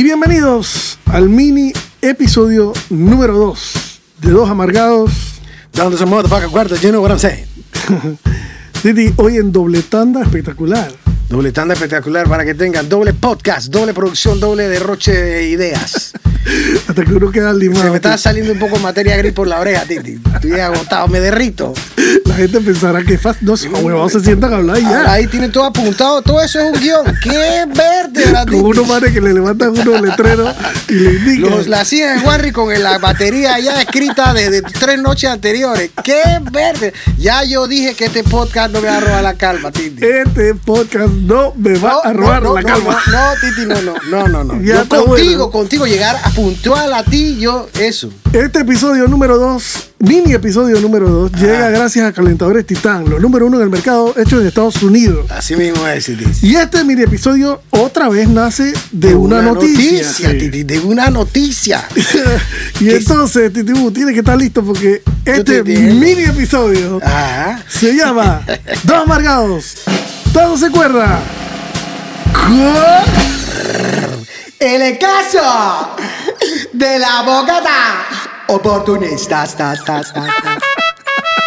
Y bienvenidos al mini episodio número 2 de Dos Amargados. Down to some motherfucking cuartos, you know what I'm saying. Didi, hoy en doble tanda espectacular. Doble tanda espectacular para que tengan doble podcast, doble producción, doble derroche de ideas. Hasta que uno queda limado. Se me está saliendo un poco materia gris por la oreja, Titi. Estoy agotado, me derrito. La gente pensará que es fácil. No, huevón, se sientan a hablar y ya. ahí tienen todo apuntado, todo eso es un guion. ¡Qué verde! la Con unos manes que le levantan unos letreros y le indican. Los, la hacía en Warry con la batería ya escrita desde tres noches anteriores. ¡Qué verde! Ya yo dije que este podcast no me va a robar la calma, Titi. Este podcast no me va No, a robar no, la calma. No, Titi, no, no, no, no, no. Ya Yo está contigo, bueno. contigo llegar a puntual a ti, yo eso. Este episodio número 2, mini episodio número 2, llega gracias a Calentadores Titán, los número uno en el mercado hechos en Estados Unidos. Así mismo es. Y este mini episodio otra vez nace de, una, noticia. sí. Titi, de una noticia. y ¿Qué- entonces, Titibu, tiene que estar listo porque este mini episodio Ajá. se llama Dos Amargados. Todo se cuerda. El caso de la abogada oportunista, ta, ta, ta, ta.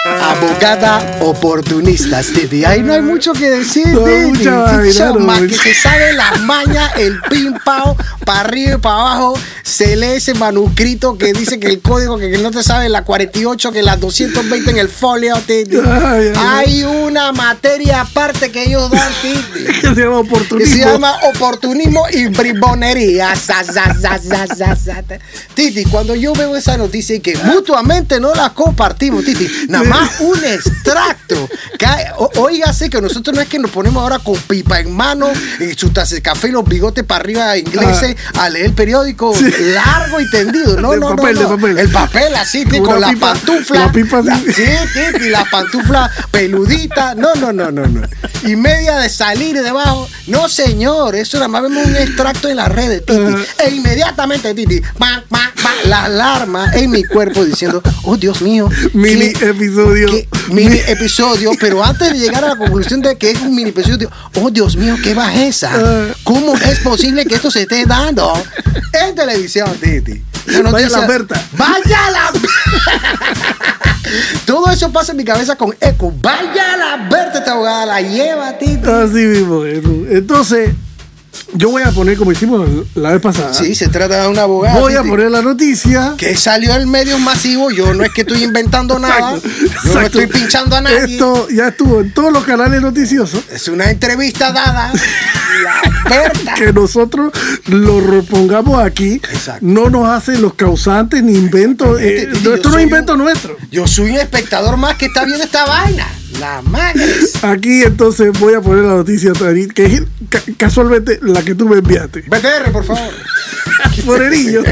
Abogada oportunista, Titi. Ahí no hay mucho que decir, No más que se sabe las mañas, el pim pao, para arriba y para abajo, se lee ese manuscrito que dice que el código que no te sabe la 48, que las 220 en el folio, Titi. Ay, ay, ay. Hay una materia aparte que ellos dan, Titi Que se llama que oportunismo. se llama oportunismo y bribonería. Sa, sa, sa. Titi, cuando yo veo esa noticia y que mutuamente no la compartimos, Titi, nada más un extracto. Óigase que nosotros no es que nos ponemos ahora con pipa en mano, y su taza de café y los bigotes para arriba ingleses a leer el periódico Sí. largo y tendido. No, De no, papel, no, papel. El papel así, Como con la pipa- pantufla. la pipa así. La- Sí, Titi, la pantufla peludita. No, no, no, no, no. Y media de salir debajo. No, señor, eso nada más vemos un extracto en las redes, Titi. E inmediatamente, Titi, pa, pa, pa, la alarma en mi cuerpo diciendo, oh Dios mío. Mini ¿qué- episodio. mini episodio, pero antes de llegar a la conclusión de que es un mini episodio, oh Dios mío, qué bajeza. Ah. ¿Cómo es posible que esto se esté dando en televisión, Titi? Vaya la Berta. Vaya la Todo eso pasa en mi cabeza con eco. Vaya la Berta, esta abogada la lleva, Titi. Así mismo. Jesús. Entonces, yo voy a poner, como hicimos la vez pasada, Sí, se trata de una abogada. voy a poner la noticia. Que salió en medios masivos. Yo no es que estoy inventando nada. Exacto, Yo no estoy pinchando a nadie. Esto ya estuvo en todos los canales noticiosos. Es una entrevista dada. La que nosotros lo repongamos aquí Exacto. no nos hacen los causantes ni inventos. eh, esto no es invento un- nuestro. Yo soy un espectador más que está viendo esta vaina. La madre. Aquí entonces voy a poner la noticia, Tari, que es ca- casualmente la que tú me enviaste. BTR, por favor. Morerillo.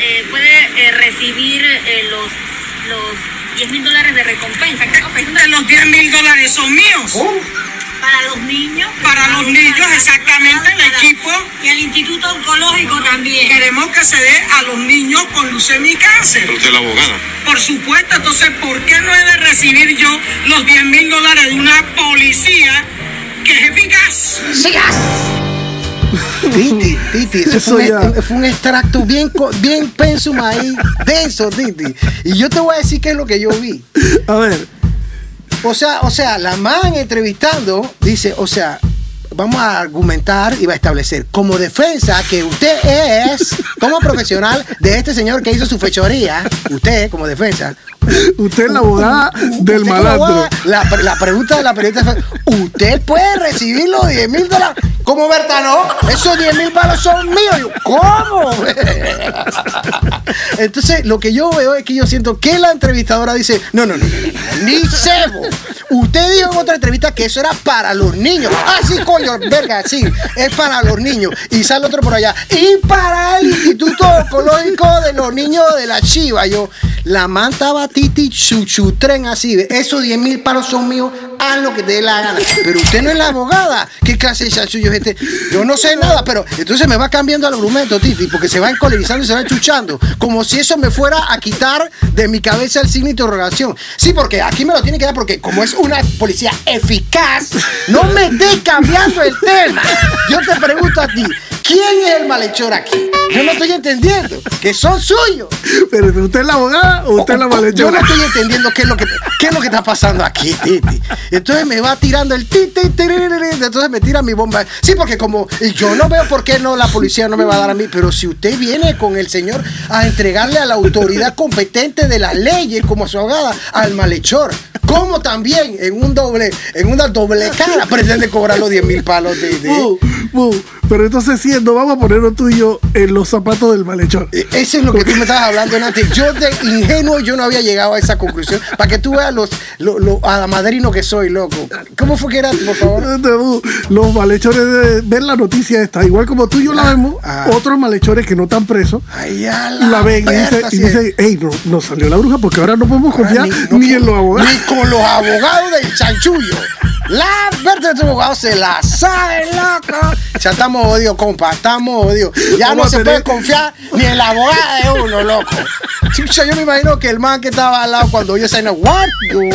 eh, puede eh, recibir eh, los, los 10 mil dólares de recompensa. ¿Qué ofreciendo de los 10 mil dólares son míos. Para los niños. Para los niños, exactamente, el equipo. Y el Instituto Oncológico también. Queremos que se dé a los niños con leucemia y cáncer. Usted es la abogada. Por supuesto, entonces, ¿por qué no he de recibir yo los 10 mil dólares de una policía que es eficaz? ¡Sigas! Titi, Titi, eso, Eso fue, ya. un, fue un extracto bien, bien pensum ahí, denso, Titi. Y yo te voy a decir qué es lo que yo vi. A ver, O sea, o sea, la man entrevistando dice, o sea, vamos a argumentar y va a establecer como defensa que usted es, como profesional de este señor que hizo su fechoría, usted como defensa. Usted es la abogada del como malandro. La, la pregunta de la periodista fue, ¿usted puede recibir los 10 mil dólares? ¿Cómo Berta no? Esos 10 mil palos son míos. Yo, ¿Cómo? Entonces, lo que yo veo es que yo siento que la entrevistadora dice, no, no, no, no, no, no, ni cebo. Usted dijo en otra entrevista que eso era para los niños. Ah, sí, coño, verga, sí, es para los niños. Y sale otro por allá. Y para el Instituto Ecológico de los Niños de la Chiva. Yo, la manta batiti chuchutren así. ¿ve? Esos 10 mil palos son míos, haz lo que te dé la gana. Pero usted no es la abogada. ¿Qué clase de chanchullo es este? Yo no sé nada, pero entonces me va cambiando el argumento, Titi, porque se va encolerizando y se va chuchando. Como si eso me fuera a quitar de mi cabeza el signo de interrogación. Sí, porque aquí me lo tiene que dar, porque como es una policía eficaz, no me esté cambiando el tema. Yo te pregunto a ti, ¿quién es el malhechor aquí? Yo no estoy entendiendo, que son suyos. Pero ¿usted es la abogada o usted es la Yo no malhechora? estoy entendiendo qué es lo que qué es lo que está pasando aquí, Titi. Entonces me va tirando el ti, ti, tiririri, entonces me tira mi bomba. Sí, porque como yo no veo por qué no la policía no me va a dar a mí, pero si usted viene con el señor a entregarle a la autoridad competente de las leyes como su abogada al malhechor, como también en un doble en una doble cara pretende cobrar los 10 mil palos de, de- Bu, bu. Pero entonces siendo, vamos a ponernos tú y yo en los zapatos del malhechor. Eh, Eso es lo que tú me estabas hablando antes. Yo de ingenuo yo no había llegado a esa conclusión. Para que tú veas los, lo, lo adamadrino que soy, loco. ¿Cómo fue que era, por favor? Los malhechores de ver la noticia esta, igual como tú y yo la vemos, ah. otros malhechores que no están presos, Ay, a la ven y dice, Berta, y sí. hey, no, nos salió la bruja porque ahora no podemos Ahora confiar no ni, con- en los abogados. Ni con los abogados del chanchullo. La Berta de tu abogado se la sabe, loco. Ya estamos odios, compa. Estamos odios. Ya no se puede confiar ni en la abogada de uno, loco. Chucha, yo me imagino que el man que estaba al lado cuando yo salí, what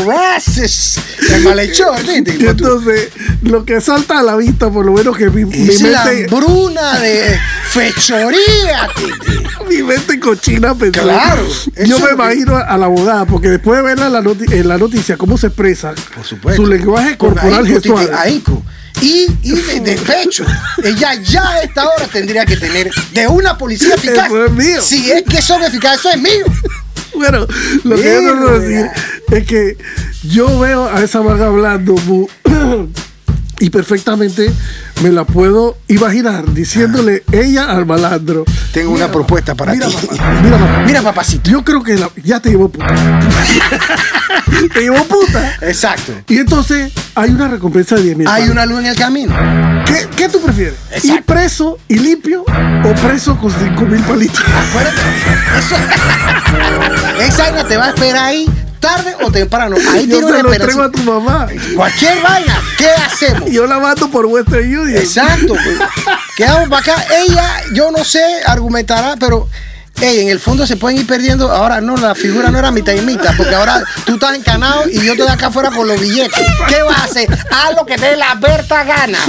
racist? El malhechor, entonces, lo que salta a la vista, por lo menos que mi, mi Es la hambruna de fechoría, mi mente cochina pensó. Claro, Yo me imagino a la abogada, porque después de verla en la, noticia, cómo se expresa, Por supuesto. su lenguaje Con corporal gestual. Y, y de, de pecho. Ella ya a esta hora tendría que tener de una policía eficaz. Eso es mío. Si es que son eficaces, eso es mío. Bueno, lo que yo quiero Verga. decir es que yo veo a esa vaga hablando y perfectamente me la puedo imaginar diciéndole ella al malandro. Tengo una propuesta para mira, ti. papá, mira, papá. Mira, papacito. Yo creo que la- ya te llevó puta. te llevó puta. Exacto. Y entonces hay una recompensa de 10 mil. Hay una luz en el camino. ¿Qué, qué tú prefieres? ¿Ir Exacto. preso y limpio o preso con 5 mil palitos? Acuérdate. Eso. Esa te va a esperar ahí tarde o temprano. Ahí Yo tiene una se lo esperanza. entrego a tu mamá. Cualquier vaina. ¿Qué hacemos? Yo la mando por Western Union. Exacto. pues. Quedamos para acá. Ella, yo no sé, argumentará, pero ey, en el fondo se pueden ir perdiendo. Ahora no, la figura no era mitad y mitad, porque ahora tú estás encanado y yo estoy acá afuera con los billetes. ¿Qué vas a hacer? Haz lo que te la Berta gana.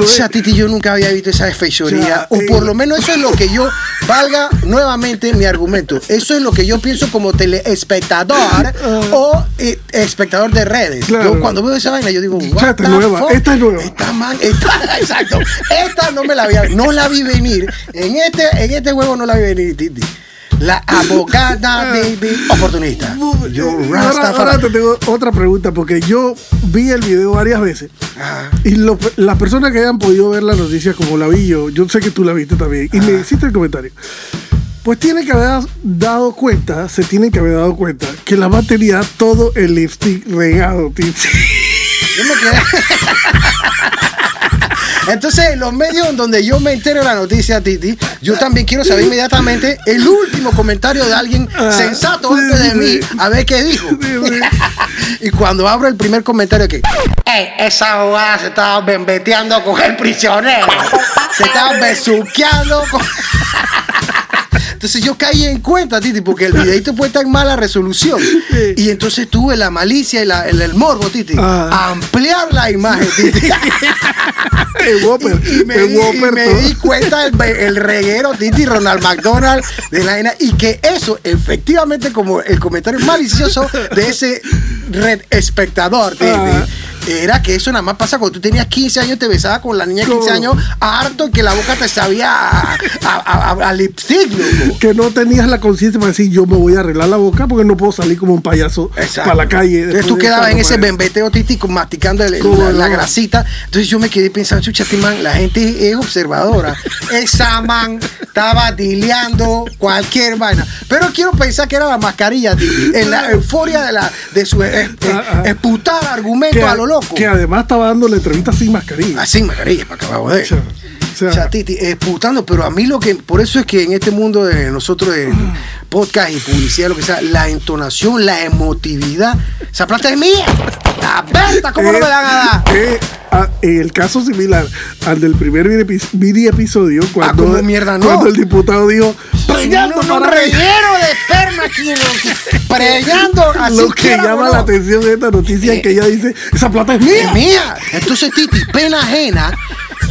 O sea, Titi, yo nunca había visto esa fechoría. O por lo menos eso es lo que yo valga nuevamente mi argumento. Eso es lo que yo pienso como teleespectador o eh, espectador de redes. Claro. Yo cuando veo esa vaina, yo digo, what esta es nueva, fuck? esta es nueva. Esta man, esta, exacto. Esta no me la había, no la vi venir. En este, en este juego no la vi venir, Titi. La abogada de, de oportunista. Yo Y ahora, ahora te tengo otra pregunta, porque yo vi el video varias veces Ajá. y lo- las personas que hayan podido ver la noticia como la vi yo, yo sé que tú la viste también, y me hiciste el comentario. Pues tienen que haber dado cuenta, se tienen que haber dado cuenta, que la man tenía todo el lipstick regado, tío. Yo me quedé. Entonces, en los medios donde yo me entero la noticia, Titi, yo también quiero saber inmediatamente el último comentario de alguien Ah, sensato antes de mí, a ver qué dijo. Y cuando abro el primer comentario, que "Ey, esa abogada se estaba bembeteando con el prisionero, se estaba besuqueando con. Entonces yo caí en cuenta, Titi, porque el videito puede estar en mala resolución. Y entonces tuve la malicia y la- el, el morbo, Titi, Ah. a ampliar la imagen, Titi. el Whopper, Y, y me, el di, y Whopper me todo. di cuenta el, el reguero Titi Ronald McDonald de la vaina y que eso efectivamente como el comentario malicioso de ese red espectador Titi, Ah. Era que eso nada más pasa cuando tú tenías 15 años, te besabas con la niña de 15 años, harto y que la boca te sabía a, a, a- a- a lipstick, loco. Que no tenías la conciencia para decir, yo me voy a arreglar la boca porque no puedo salir como un payaso Exacto. para la calle. Entonces tú quedabas en ese bembeteo títico masticando el- ¿Cómo la, grasita. Entonces yo me quedé pensando, chucha, man, la gente es observadora. Esa man estaba dileando cualquier vaina. Pero quiero pensar que era la mascarilla, en la euforia de, la, de su eh, eh, Ah, ah. esputar argumentos Que, a lo loco. que además estaba dando la entrevista sin mascarilla. Así mascarilla, para acabar de O sea, o sea, o sea, Titi, esputando, pero a mí lo que, por eso es que en este mundo de nosotros de podcast y publicidad, lo que sea, la entonación, la emotividad, esa plata es mía. La Berta, ¿cómo no me la van a dar? eh, ah, en el caso similar al del primer mini epi- mini episodio, cuando, como mierda no. cuando el diputado dijo, "Preñando un mí". reguero de esperma aquí, loco. Preñando así Lo que llama no. la atención de esta noticia Eh, es que ella dice, esa plata es Es mía. mía. Entonces, Titi, pena ajena.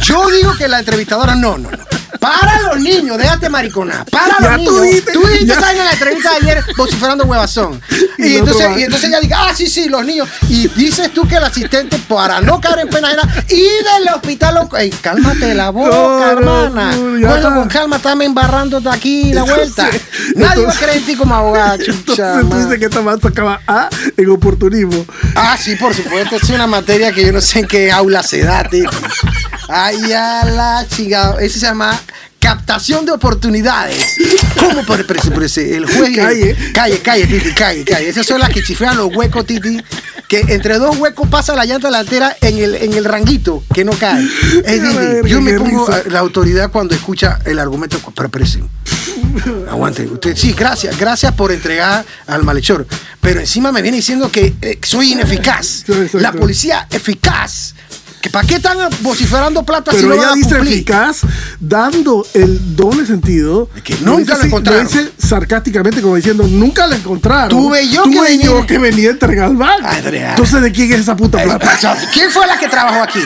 Yo digo que la entrevistadora, no, no, no. Para los niños, déjate mariconar. Para Ya los tú niños. tú dijiste. ¿sabes? en la entrevista de ayer vociferando huevazón. Y Y, entonces, y entonces ella diga, ah, sí, sí, los niños. Y dices tú que el asistente, para no caer en pena ajena, y del hospital. Ey, cálmate la boca, No, hermana. no, bueno, con calma, estame embarrándote aquí la Entonces, vuelta. Nadie va a creer en ti como abogada, chucha. Entonces tú dices que esta man sacaba A en oportunismo. Ah, sí, por supuesto. Es una materia que yo no sé en qué aula se da, tío. Ay, a la chica. Ese se llama captación de oportunidades. ¿Cómo por, el juez? Calle. Calle, calle, Titi, calle, calle. Esas son las que chifrean los huecos, Titi. Que entre dos huecos pasa la llanta delantera en el, en el ranguito, que no cae. Es Titi, yo me pongo a- la autoridad cuando escucha el argumento. Pero. Aguante. Usted, sí, gracias, gracias por entregar al malhechor. Pero encima me viene diciendo que eh, soy ineficaz. La policía eficaz. ¿Que ¿Para qué están vociferando plata si Pero no ella van a dice cumplir? eficaz, dando el doble sentido. Que nunca dice lo encontraron. dice sarcásticamente, como diciendo, nunca lo encontraron. Tuve yo que yo que venía a entregar al banco. Entonces, ¿de quién es esa puta plata? ¿Quién fue la que trabajó aquí?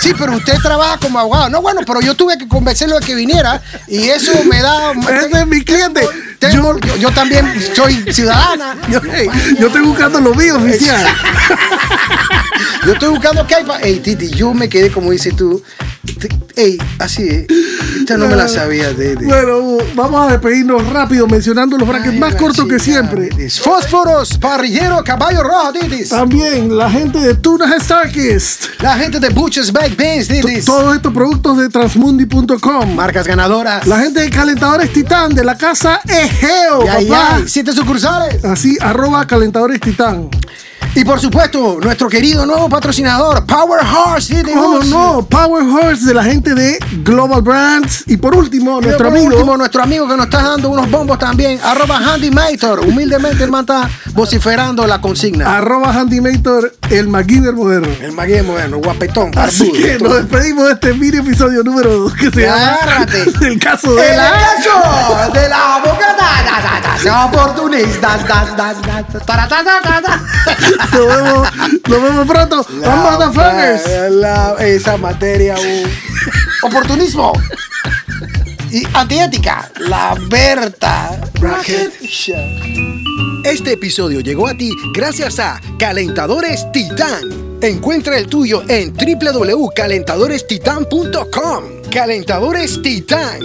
Sí, pero usted trabaja como abogado. No, bueno, pero yo tuve que convencerlo de que viniera y eso me da. Ese es mi cliente. Tengo- yo, yo también soy ciudadana. Yo, hey, yo estoy buscando lo mío, oficial. Yo estoy buscando qué hay para. Ey, Titi, yo me quedé como dices tú. Ey, así es. Esta no me la sabía de- Bueno, vamos a despedirnos rápido mencionando los brackets Ay, más cortos que siempre. Titis. Fósforos, parrillero, caballo rojo, Titis. También la gente de Tunas Starkist. La gente de Butcher's Baked Beans, Titis. Todos estos productos de transmundi.com. Marcas ganadoras. La gente de Calentadores Titán de la casa Egeo, Y ahí papá. siete sucursales. Así, arroba Calentadores Titán. Y por supuesto, nuestro querido nuevo patrocinador, Power Horse, Titis. ¿Cómo no? Power Horse de la gente de Global Brands. Y por último, Y nuestro por amigo. último, nuestro amigo que nos está dando unos bombos también, arroba Handy Mator. Humildemente el man está vociferando la consigna. Arroba Handymator, el MacGyver moderno. El maguey moderno, guapetón, Así barbudo. que nos despedimos de este mini episodio número 2 que se llama Agárrate. El caso de El la. cacho de la boca da, da, da, da, oportunista Nos vemos, nos vemos pronto. Vamos a La- la- esa materia uh, oportunismo y antiética la Berta Bracket. Este episodio llegó a ti gracias a Calentadores Titán. Encuentra el tuyo en www.calentadorestitan.com. Calentadores Titán.